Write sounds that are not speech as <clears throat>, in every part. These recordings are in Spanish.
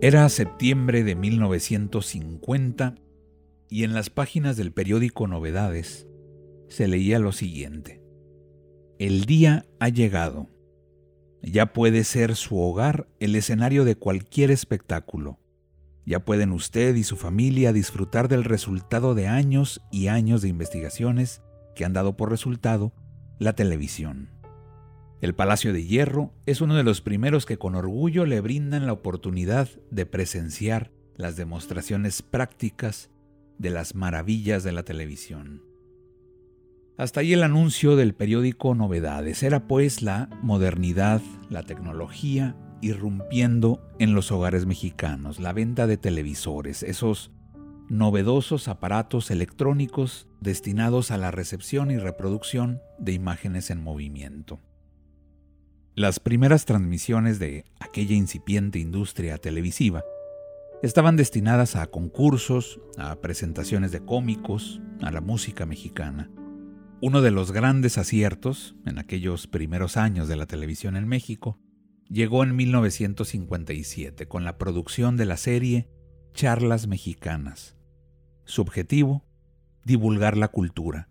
Era septiembre de 1950 y en las páginas del periódico Novedades se leía lo siguiente. El día ha llegado. Ya puede ser su hogar el escenario de cualquier espectáculo. Ya pueden usted y su familia disfrutar del resultado de años y años de investigaciones que han dado por resultado la televisión. El Palacio de Hierro es uno de los primeros que con orgullo le brindan la oportunidad de presenciar las demostraciones prácticas de las maravillas de la televisión. Hasta ahí el anuncio del periódico Novedades. Era pues la modernidad, la tecnología irrumpiendo en los hogares mexicanos, la venta de televisores, esos novedosos aparatos electrónicos destinados a la recepción y reproducción de imágenes en movimiento. Las primeras transmisiones de aquella incipiente industria televisiva estaban destinadas a concursos, a presentaciones de cómicos, a la música mexicana. Uno de los grandes aciertos en aquellos primeros años de la televisión en México llegó en 1957 con la producción de la serie Charlas Mexicanas. Su objetivo, divulgar la cultura,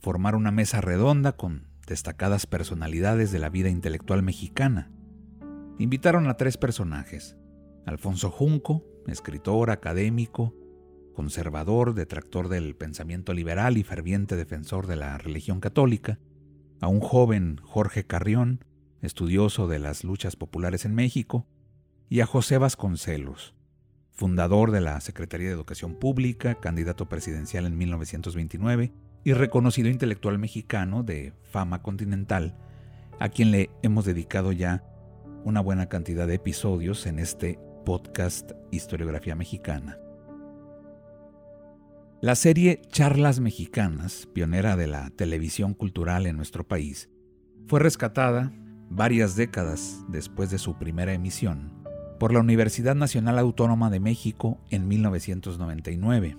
formar una mesa redonda con destacadas personalidades de la vida intelectual mexicana. Invitaron a tres personajes, Alfonso Junco, escritor, académico, conservador, detractor del pensamiento liberal y ferviente defensor de la religión católica, a un joven Jorge Carrión, estudioso de las luchas populares en México, y a José Vasconcelos, fundador de la Secretaría de Educación Pública, candidato presidencial en 1929 y reconocido intelectual mexicano de fama continental, a quien le hemos dedicado ya una buena cantidad de episodios en este podcast Historiografía Mexicana. La serie Charlas Mexicanas, pionera de la televisión cultural en nuestro país, fue rescatada varias décadas después de su primera emisión por la Universidad Nacional Autónoma de México en 1999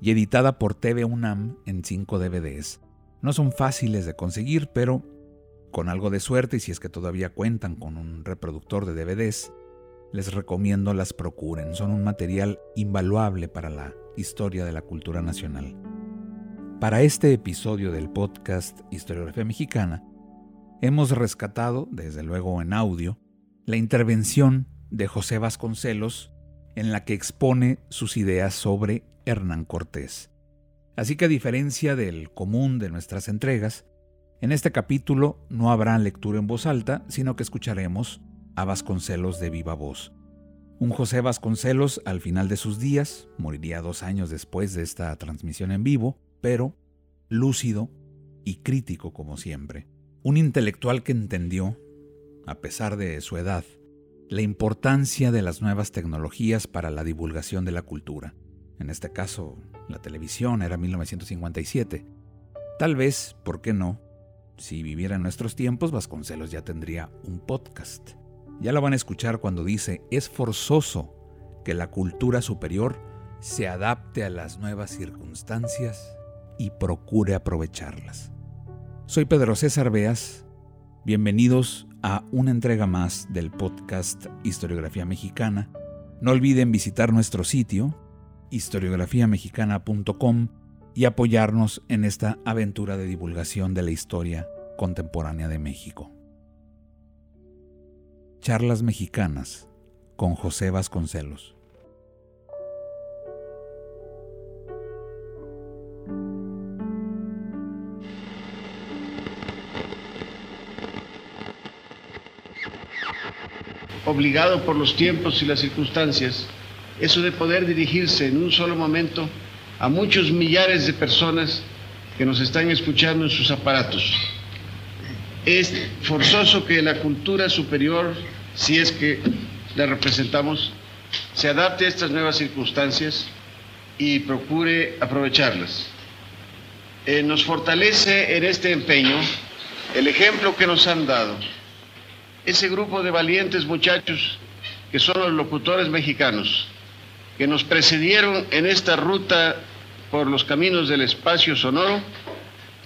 y editada por TV UNAM en 5 DVDs. No son fáciles de conseguir, pero con algo de suerte y si es que todavía cuentan con un reproductor de DVDs, les recomiendo las procuren. Son un material invaluable para la historia de la cultura nacional. Para este episodio del podcast Historiografía Mexicana, hemos rescatado, desde luego en audio, la intervención de José Vasconcelos en la que expone sus ideas sobre Hernán Cortés. Así que a diferencia del común de nuestras entregas, en este capítulo no habrá lectura en voz alta, sino que escucharemos a Vasconcelos de viva voz. Un José Vasconcelos al final de sus días, moriría dos años después de esta transmisión en vivo, pero lúcido y crítico como siempre. Un intelectual que entendió, a pesar de su edad, la importancia de las nuevas tecnologías para la divulgación de la cultura en este caso la televisión, era 1957. Tal vez, ¿por qué no? Si viviera en nuestros tiempos, Vasconcelos ya tendría un podcast. Ya lo van a escuchar cuando dice, es forzoso que la cultura superior se adapte a las nuevas circunstancias y procure aprovecharlas. Soy Pedro César Beas. Bienvenidos a una entrega más del podcast Historiografía Mexicana. No olviden visitar nuestro sitio historiografiamexicana.com y apoyarnos en esta aventura de divulgación de la historia contemporánea de México. Charlas Mexicanas con José Vasconcelos. Obligado por los tiempos y las circunstancias, eso de poder dirigirse en un solo momento a muchos millares de personas que nos están escuchando en sus aparatos. es forzoso que la cultura superior, si es que la representamos, se adapte a estas nuevas circunstancias y procure aprovecharlas. Eh, nos fortalece en este empeño el ejemplo que nos han dado. Ese grupo de valientes muchachos que son los locutores mexicanos, que nos precedieron en esta ruta por los caminos del espacio sonoro,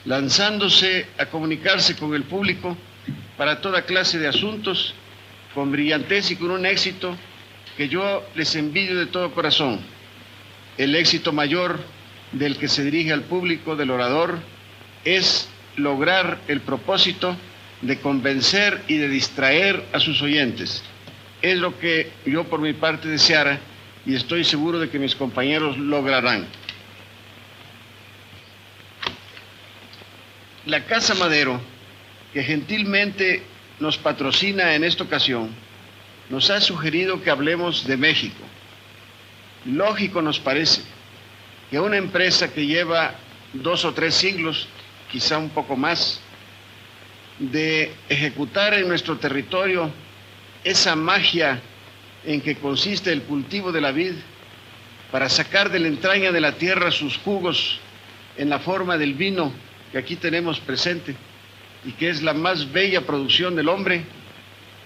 lanzándose a comunicarse con el público para toda clase de asuntos, con brillantez y con un éxito que yo les envidio de todo corazón. El éxito mayor del que se dirige al público, del orador, es lograr el propósito de convencer y de distraer a sus oyentes. Es lo que yo por mi parte deseara y estoy seguro de que mis compañeros lograrán. La Casa Madero, que gentilmente nos patrocina en esta ocasión, nos ha sugerido que hablemos de México. Lógico nos parece que una empresa que lleva dos o tres siglos, quizá un poco más, de ejecutar en nuestro territorio esa magia en que consiste el cultivo de la vid para sacar de la entraña de la tierra sus jugos en la forma del vino que aquí tenemos presente y que es la más bella producción del hombre,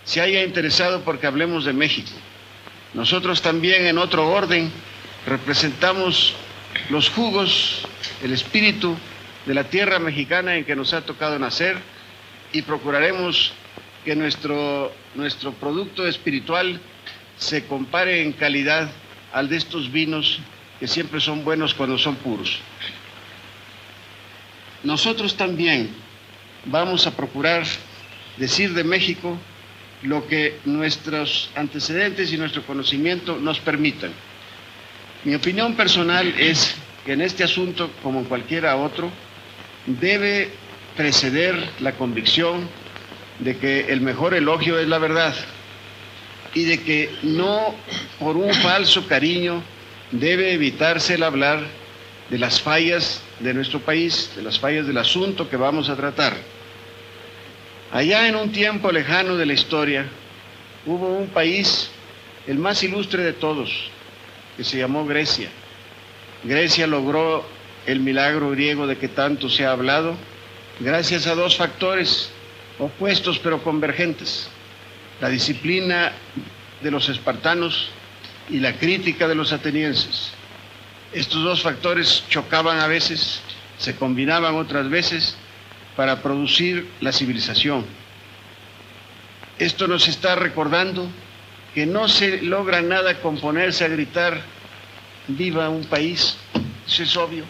se haya interesado porque hablemos de México. Nosotros también en otro orden representamos los jugos, el espíritu de la tierra mexicana en que nos ha tocado nacer y procuraremos que nuestro, nuestro producto espiritual se compare en calidad al de estos vinos que siempre son buenos cuando son puros. Nosotros también vamos a procurar decir de México lo que nuestros antecedentes y nuestro conocimiento nos permitan. Mi opinión personal es que en este asunto, como en cualquiera otro, debe preceder la convicción de que el mejor elogio es la verdad y de que no por un falso cariño debe evitarse el hablar de las fallas de nuestro país, de las fallas del asunto que vamos a tratar. Allá en un tiempo lejano de la historia hubo un país, el más ilustre de todos, que se llamó Grecia. Grecia logró el milagro griego de que tanto se ha hablado gracias a dos factores opuestos pero convergentes la disciplina de los espartanos y la crítica de los atenienses. Estos dos factores chocaban a veces, se combinaban otras veces para producir la civilización. Esto nos está recordando que no se logra nada con ponerse a gritar, viva un país, eso es obvio,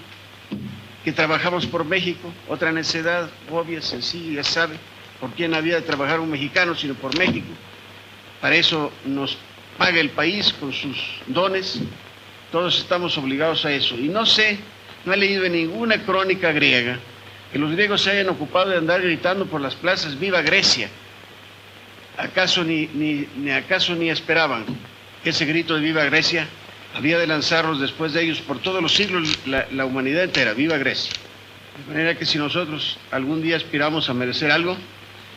que trabajamos por México, otra necesidad obvia, sencilla, ya sabe por quién había de trabajar un mexicano, sino por México. Para eso nos paga el país con sus dones. Todos estamos obligados a eso. Y no sé, no he leído en ninguna crónica griega que los griegos se hayan ocupado de andar gritando por las plazas, viva Grecia. ¿Acaso ni, ni, acaso ni esperaban que ese grito de viva Grecia había de lanzarlos después de ellos por todos los siglos, la humanidad entera, viva Grecia? De manera que si nosotros algún día aspiramos a merecer algo,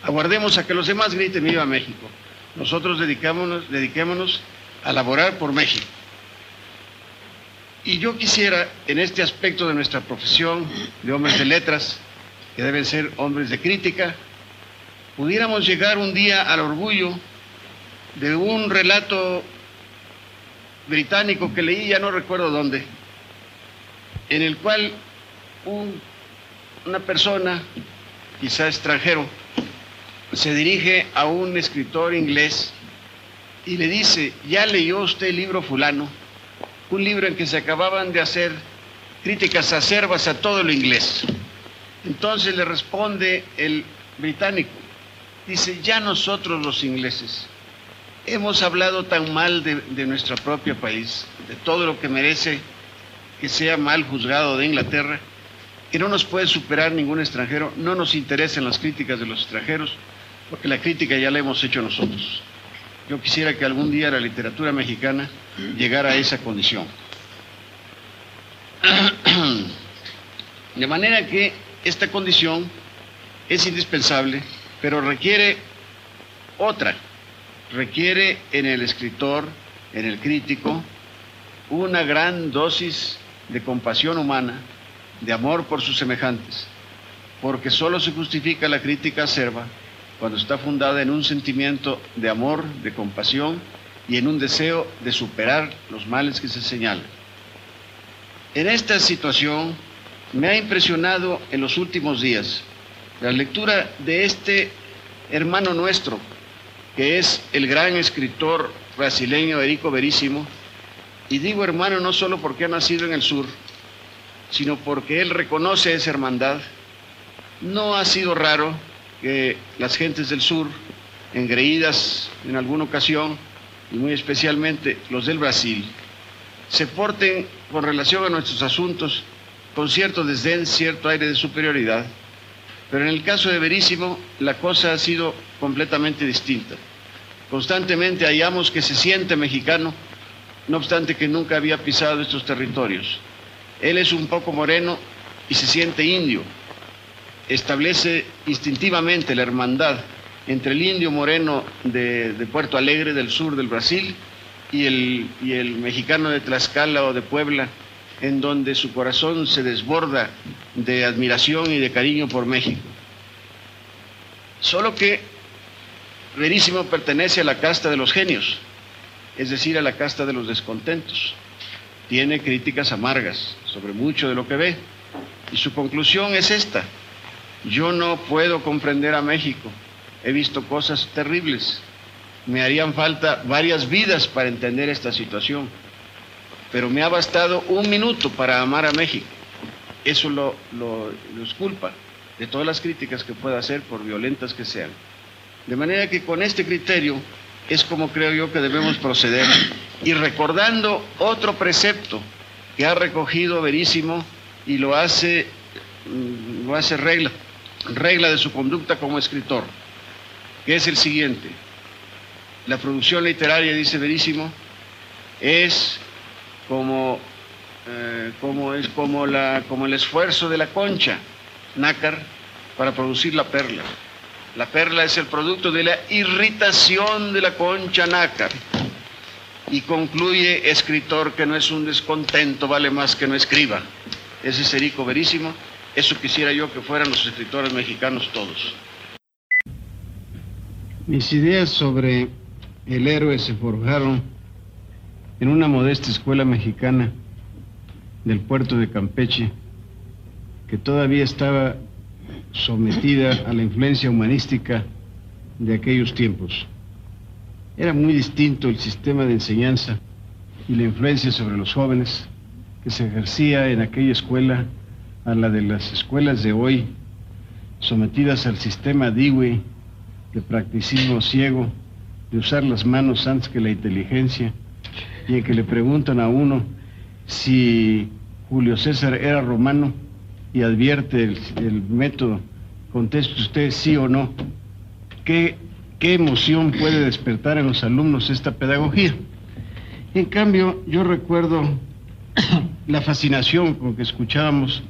Aguardemos a que los demás griten viva México. Nosotros dediquémonos a laborar por México. Y yo quisiera, en este aspecto de nuestra profesión de hombres de letras, que deben ser hombres de crítica, pudiéramos llegar un día al orgullo de un relato británico que leí, ya no recuerdo dónde, en el cual una persona, quizá extranjero, se dirige a un escritor inglés y le dice, ¿ya leyó usted el libro fulano? Un libro en que se acababan de hacer críticas acervas a todo lo inglés. Entonces le responde el británico, dice, ya nosotros los ingleses hemos hablado tan mal de, de nuestro propio país, de todo lo que merece que sea mal juzgado de Inglaterra, que no nos puede superar ningún extranjero, no nos interesan las críticas de los extranjeros, porque la crítica ya la hemos hecho nosotros. Yo quisiera que algún día la literatura mexicana llegara a esa condición. <clears throat> De manera que esta condición es indispensable pero requiere otra, requiere en el escritor, en el crítico, una gran dosis de compasión humana, de amor por sus semejantes, porque solo se justifica la crítica acerba cuando está fundada en un sentimiento de amor, de compasión y en un deseo de superar los males que se señalan. En esta situación me ha impresionado en los últimos días la lectura de este hermano nuestro, que es el gran escritor brasileño Erico Verísimo, y digo hermano no solo porque ha nacido en el sur, sino porque él reconoce esa hermandad. No ha sido raro que las gentes del sur, engreídas en alguna ocasión, y muy especialmente los del Brasil, se porten con relación a nuestros asuntos con cierto desdén, cierto aire de superioridad. Pero en el caso de Verísimo, la cosa ha sido completamente distinta. Constantemente hallamos que se siente mexicano, no obstante que nunca había pisado estos territorios. Él es un poco moreno y se siente indio. Establece instintivamente la hermandad entre el indio moreno de, Puerto Alegre, del sur del Brasil, y el, y el mexicano de Tlaxcala o de Puebla, en donde su corazón se desborda de admiración y de cariño por México. Solo que Verísimo pertenece a la casta de los genios, es decir, a la casta de los descontentos. Tiene críticas amargas sobre mucho de lo que ve y su conclusión es esta. Yo no puedo comprender a México. He visto cosas terribles. Me harían falta varias vidas para entender esta situación pero me ha bastado un minuto para amar a México. Eso lo, lo, culpa de todas las críticas que pueda hacer, por violentas que sean. De manera que con este criterio es como creo yo que debemos proceder. Y recordando otro precepto que ha recogido Verísimo y lo hace, mm, lo hace regla, regla de su conducta como escritor, que es el siguiente. La producción literaria, dice Verísimo, es como, eh, como, es, como, la, como el esfuerzo de la concha nácar para producir la perla. La perla es el producto de la irritación de la concha nácar. Y concluye escritor que no es un descontento, vale más que no escriba. Ese es Erico Verísimo. Eso quisiera yo que fueran los escritores mexicanos todos. Mis ideas sobre el héroe se forjaron en una modesta escuela mexicana del puerto de Campeche, que todavía estaba sometida a la influencia humanística de aquellos tiempos. Era muy distinto el sistema de enseñanza y la influencia sobre los jóvenes que se ejercía en aquella escuela a la de las escuelas de hoy, sometidas al sistema Dewey de practicismo ciego, de usar las manos antes que la inteligencia, y en que le preguntan a uno si Julio César era romano y advierte el, método, conteste usted sí o no. ¿Qué, ¿Qué emoción puede despertar en los alumnos esta pedagogía? En cambio, yo recuerdo <coughs> la fascinación con que escuchábamos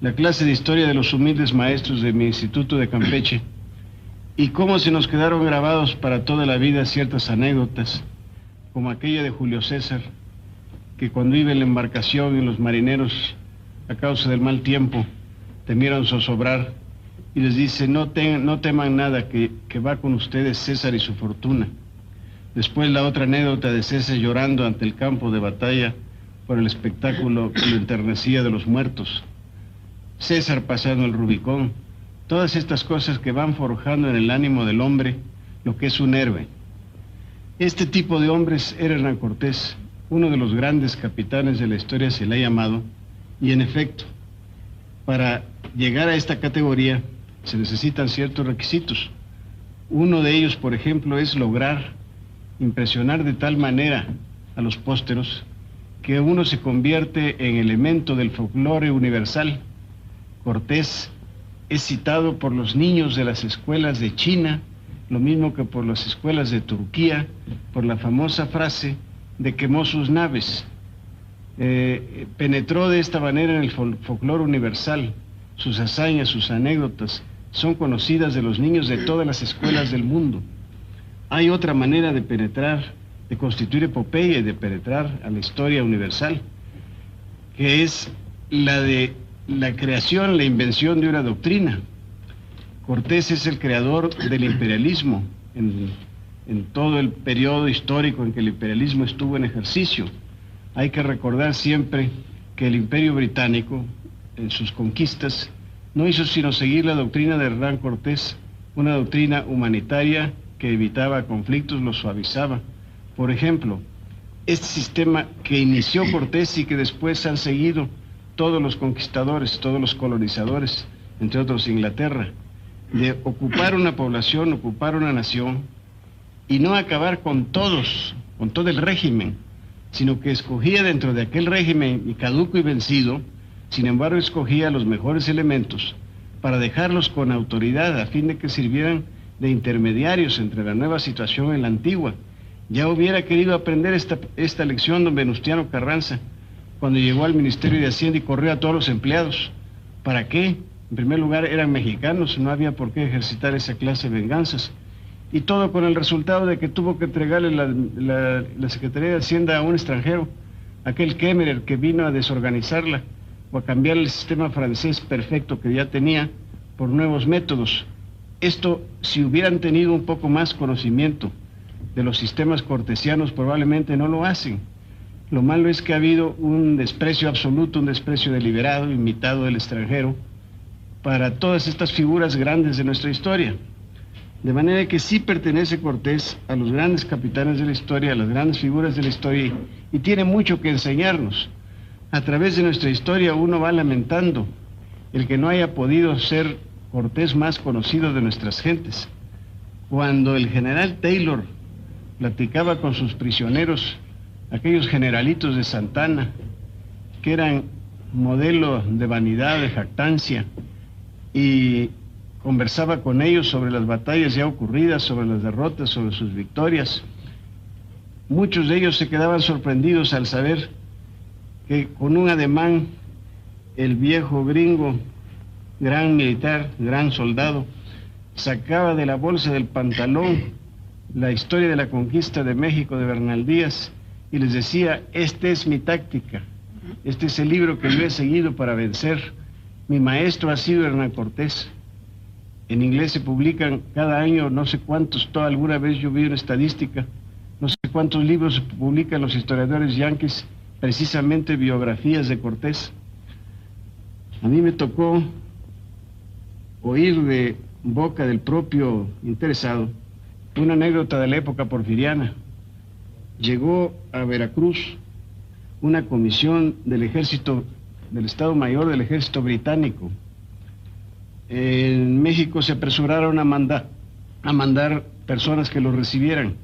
la clase de historia de los humildes maestros de mi instituto de Campeche y cómo se nos quedaron grabados para toda la vida ciertas anécdotas como aquella de Julio César, que cuando iba en la embarcación y los marineros, a causa del mal tiempo, temieron zozobrar, y les dice, no, no teman nada, que, que va con ustedes César y su fortuna. Después la otra anécdota de César llorando ante el campo de batalla por el espectáculo que lo enternecía de los muertos. César pasando el Rubicón. Todas estas cosas que van forjando en el ánimo del hombre lo que es un héroe. Este tipo de hombres era Hernán Cortés, uno de los grandes capitanes de la historia se le ha llamado, y en efecto, para llegar a esta categoría se necesitan ciertos requisitos. Uno de ellos, por ejemplo, es lograr impresionar de tal manera a los pósteros que uno se convierte en elemento del folclore universal. Cortés es citado por los niños de las escuelas de China, lo mismo que por las escuelas de Turquía, por la famosa frase de quemó sus naves. Eh, penetró de esta manera en el folclore universal, sus hazañas, sus anécdotas, son conocidas de los niños de todas las escuelas del mundo. Hay otra manera de penetrar, de constituir epopeya y de penetrar a la historia universal, que es la de la creación, la invención de una doctrina. Cortés es el creador del imperialismo en, en todo el periodo histórico en que el imperialismo estuvo en ejercicio. Hay que recordar siempre que el imperio británico, en sus conquistas, no hizo sino seguir la doctrina de Hernán Cortés, una doctrina humanitaria que evitaba conflictos, los suavizaba. Por ejemplo, este sistema que inició Cortés y que después han seguido todos los conquistadores, todos los colonizadores, entre otros Inglaterra, de ocupar una población, ocupar una nación y no acabar con todos, con todo el régimen, sino que escogía dentro de aquel régimen caduco y vencido, sin embargo escogía los mejores elementos para dejarlos con autoridad a fin de que sirvieran de intermediarios entre la nueva situación y la antigua. Ya hubiera querido aprender esta, esta lección don Venustiano Carranza cuando llegó al Ministerio de Hacienda y corrió a todos los empleados. ¿Para qué? En primer lugar eran mexicanos, no había por qué ejercitar esa clase de venganzas y todo con el resultado de que tuvo que entregarle la, Secretaría de Hacienda a un extranjero, aquel Kemmerer que vino a desorganizarla o a cambiar el sistema francés perfecto que ya tenía por nuevos métodos. Esto, si hubieran tenido un poco más conocimiento de los sistemas cortesianos, probablemente no lo hacen. Lo malo es que ha habido un desprecio absoluto, un desprecio deliberado, imitado del extranjero, para todas estas figuras grandes de nuestra historia. De manera que sí pertenece Cortés a los grandes capitanes de la historia, a las grandes figuras de la historia, y tiene mucho que enseñarnos. A través de nuestra historia uno va lamentando el que no haya podido ser Cortés más conocido de nuestras gentes. Cuando el general Taylor platicaba con sus prisioneros, aquellos generalitos de Santana, que eran modelo de vanidad, de jactancia, y conversaba con ellos sobre las batallas ya ocurridas, sobre las derrotas, sobre sus victorias. Muchos de ellos se quedaban sorprendidos al saber que con un ademán el viejo gringo, gran militar, gran soldado, sacaba de la bolsa del pantalón la historia de la conquista de México de Bernal Díaz y les decía, esta es mi táctica, este es el libro que yo he seguido para vencer. Mi maestro ha sido Hernán Cortés. En inglés se publican cada año no sé cuántos, alguna vez yo vi una estadística, no sé cuántos libros publican los historiadores yanquis, precisamente biografías de Cortés. A mí me tocó oír de boca del propio interesado una anécdota de la época porfiriana. Llegó a Veracruz una comisión del ejército, del Estado Mayor del Ejército Británico, en México se apresuraron a, mandar a mandar personas que los recibieran.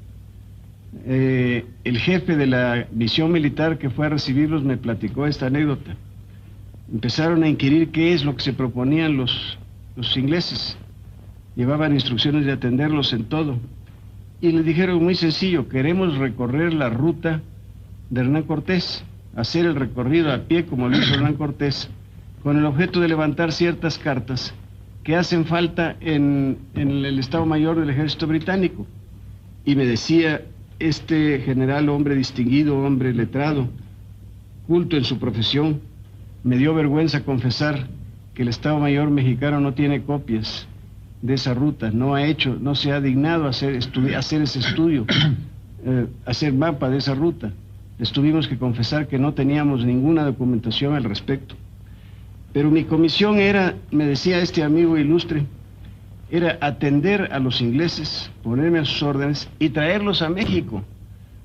Eh, el jefe de la misión militar que fue a recibirlos me platicó esta anécdota. Empezaron a inquirir qué es lo que se proponían los, los ingleses. Llevaban instrucciones de atenderlos en todo. Y les dijeron muy sencillo, queremos recorrer la ruta de Hernán Cortés, hacer el recorrido a pie como lo hizo Hernán Cortés, con el objeto de levantar ciertas cartas que hacen falta en, el Estado Mayor del Ejército Británico. Y me decía este general, hombre distinguido, hombre letrado, culto en su profesión, me dio vergüenza confesar que el Estado Mayor mexicano no tiene copias de esa ruta, no ha hecho, no se ha dignado hacer, hacer ese estudio, <clears throat> eh, hacer mapa de esa ruta. Les tuvimos que confesar que no teníamos ninguna documentación al respecto. Pero mi comisión era, me decía este amigo ilustre, era atender a los ingleses, ponerme a sus órdenes y traerlos a México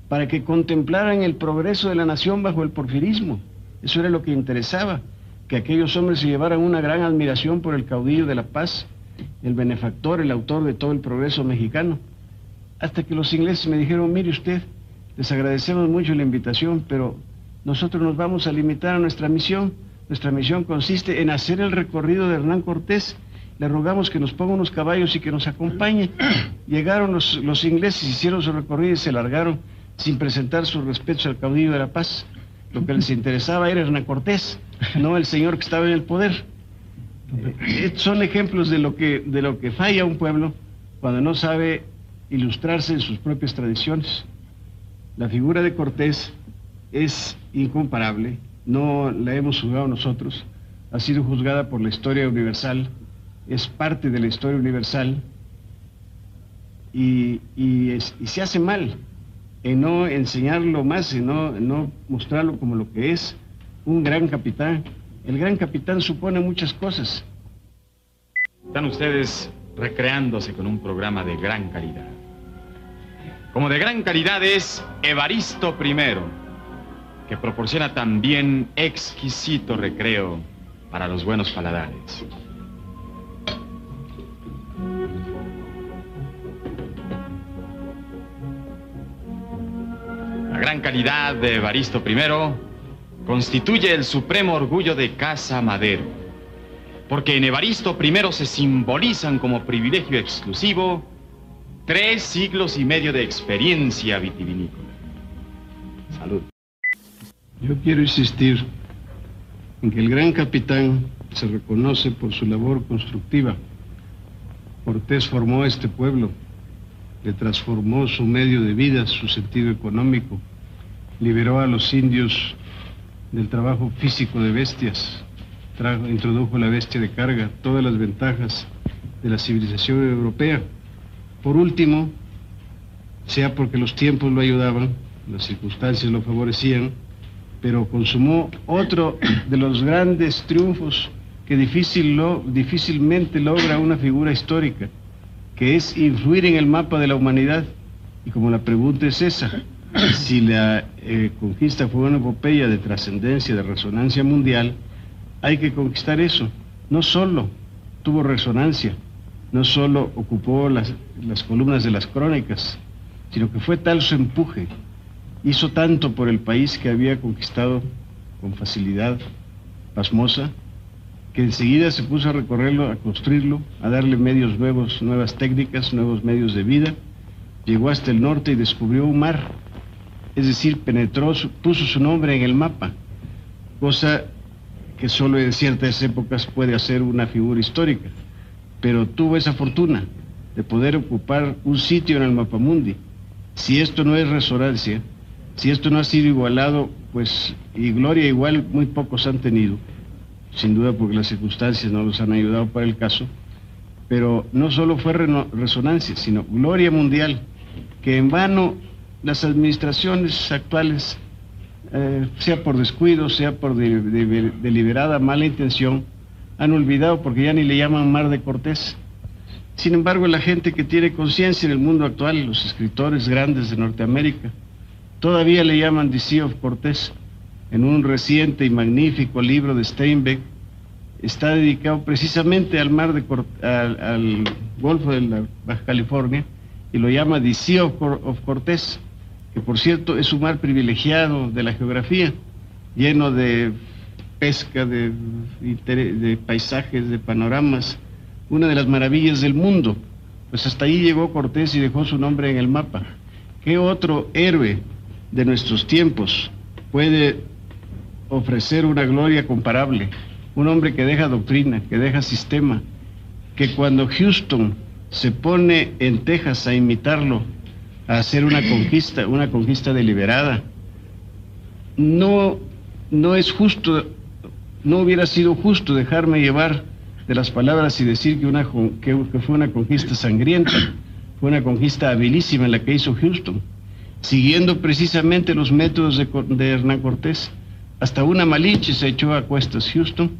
para que contemplaran el progreso de la nación bajo el porfirismo. Eso era lo que interesaba, que aquellos hombres se llevaran una gran admiración por el caudillo de la paz, el benefactor, el autor de todo el progreso mexicano. Hasta que los ingleses me dijeron, mire usted, les agradecemos mucho la invitación, pero nosotros nos vamos a limitar a nuestra misión nuestra misión consiste en hacer el recorrido de Hernán Cortés. Le rogamos que nos ponga unos caballos y que nos acompañe. <clears throat> Llegaron los, los ingleses, hicieron su recorrido y se largaron sin presentar sus respetos al caudillo de la paz. Lo que les interesaba era Hernán Cortés, no el señor que estaba en el poder. Eh, son ejemplos de lo que, de lo que falla un pueblo cuando no sabe ilustrarse en sus propias tradiciones. La figura de Cortés es incomparable, no la hemos juzgado nosotros, ha sido juzgada por la historia universal, es parte de la historia universal y, se hace mal en no enseñarlo más, en no, en no mostrarlo como lo que es un gran capitán. El gran capitán supone muchas cosas. Están ustedes recreándose con un programa de gran calidad. Como de gran calidad es Evaristo I, que proporciona también exquisito recreo para los buenos paladares. La gran calidad de Evaristo I constituye el supremo orgullo de Casa Madero, porque en Evaristo I se simbolizan como privilegio exclusivo Tres siglos y medio de experiencia vitivinícola. Salud. Yo quiero insistir en que el gran capitán se reconoce por su labor constructiva. Cortés formó este pueblo, le transformó su medio de vida, su sentido económico, liberó a los indios del trabajo físico de bestias, introdujo la bestia de carga, todas las ventajas de la civilización europea. Por último, sea porque los tiempos lo ayudaban, las circunstancias lo favorecían, pero consumó otro de los grandes triunfos que difícilmente logra una figura histórica, que es influir en el mapa de la humanidad. Y como la pregunta es esa, si la eh, conquista fue una epopeya de trascendencia, de resonancia mundial, hay que conquistar eso. No solo tuvo resonancia, no solo ocupó las, columnas de las crónicas, sino que fue tal su empuje, hizo tanto por el país que había conquistado con facilidad pasmosa, que enseguida se puso a recorrerlo, a construirlo, a darle medios nuevos, nuevas técnicas, nuevos medios de vida, llegó hasta el norte y descubrió un mar, es decir, penetró, puso su nombre en el mapa, cosa que solo en ciertas épocas puede hacer una figura histórica pero tuvo esa fortuna de poder ocupar un sitio en el mapamundi. Si esto no es resonancia, si esto no ha sido igualado, pues, y gloria igual muy pocos han tenido, sin duda porque las circunstancias no los han ayudado para el caso, pero no solo fue resonancia, sino gloria mundial, que en vano las administraciones actuales, eh, sea por descuido, sea por deliberada mala intención, han olvidado porque ya ni le llaman Mar de Cortés. Sin embargo, la gente que tiene conciencia en el mundo actual, los escritores grandes de Norteamérica, todavía le llaman The Sea of Cortés. En un reciente y magnífico libro de Steinbeck, está dedicado precisamente al mar de al, Golfo de la Baja California y lo llama The of Cortés, que por cierto es un mar privilegiado de la geografía, lleno de pesca, de, paisajes, de panoramas, una de las maravillas del mundo. Pues hasta ahí llegó Cortés y dejó su nombre en el mapa. ¿Qué otro héroe de nuestros tiempos puede ofrecer una gloria comparable? Un hombre que deja doctrina, que deja sistema, que cuando Houston se pone en Texas a imitarlo, a hacer una conquista, una conquista deliberada, no, no es justo no hubiera sido justo dejarme llevar de las palabras y decir que, una, que, fue una conquista sangrienta, fue una conquista habilísima en la que hizo Houston, siguiendo precisamente los métodos de, Hernán Cortés. Hasta una malinche se echó a cuestas Houston,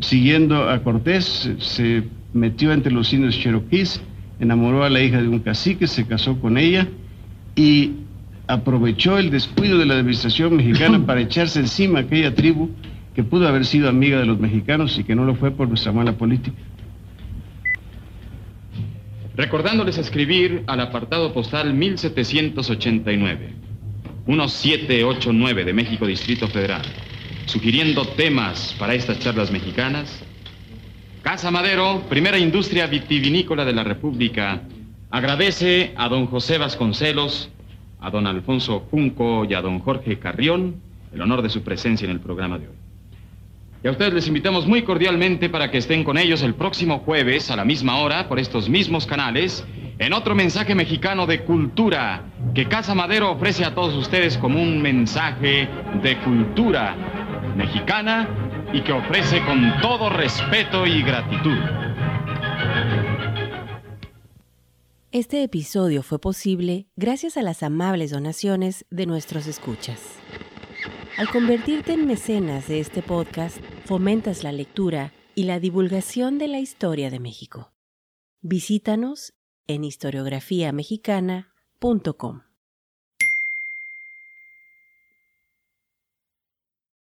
siguiendo a Cortés, se metió entre los indios cheroquíes, enamoró a la hija de un cacique, se casó con ella y aprovechó el descuido de la administración mexicana <laughs> para echarse encima a aquella tribu que pudo haber sido amiga de los mexicanos y que no lo fue por nuestra mala política. Recordándoles escribir al apartado postal 1789, 1789 de México Distrito Federal, sugiriendo temas para estas charlas mexicanas, Casa Madero, primera industria vitivinícola de la República, agradece a don José Vasconcelos, a don Alfonso Junco y a don Jorge Carrión el honor de su presencia en el programa de hoy. Y a ustedes les invitamos muy cordialmente para que estén con ellos el próximo jueves a la misma hora por estos mismos canales en otro mensaje mexicano de cultura que Casa Madero ofrece a todos ustedes como un mensaje de cultura mexicana y que ofrece con todo respeto y gratitud. Este episodio fue posible gracias a las amables donaciones de nuestros escuchas. Al convertirte en mecenas de este podcast, fomentas la lectura y la divulgación de la historia de México. Visítanos en historiografiamexicana.com.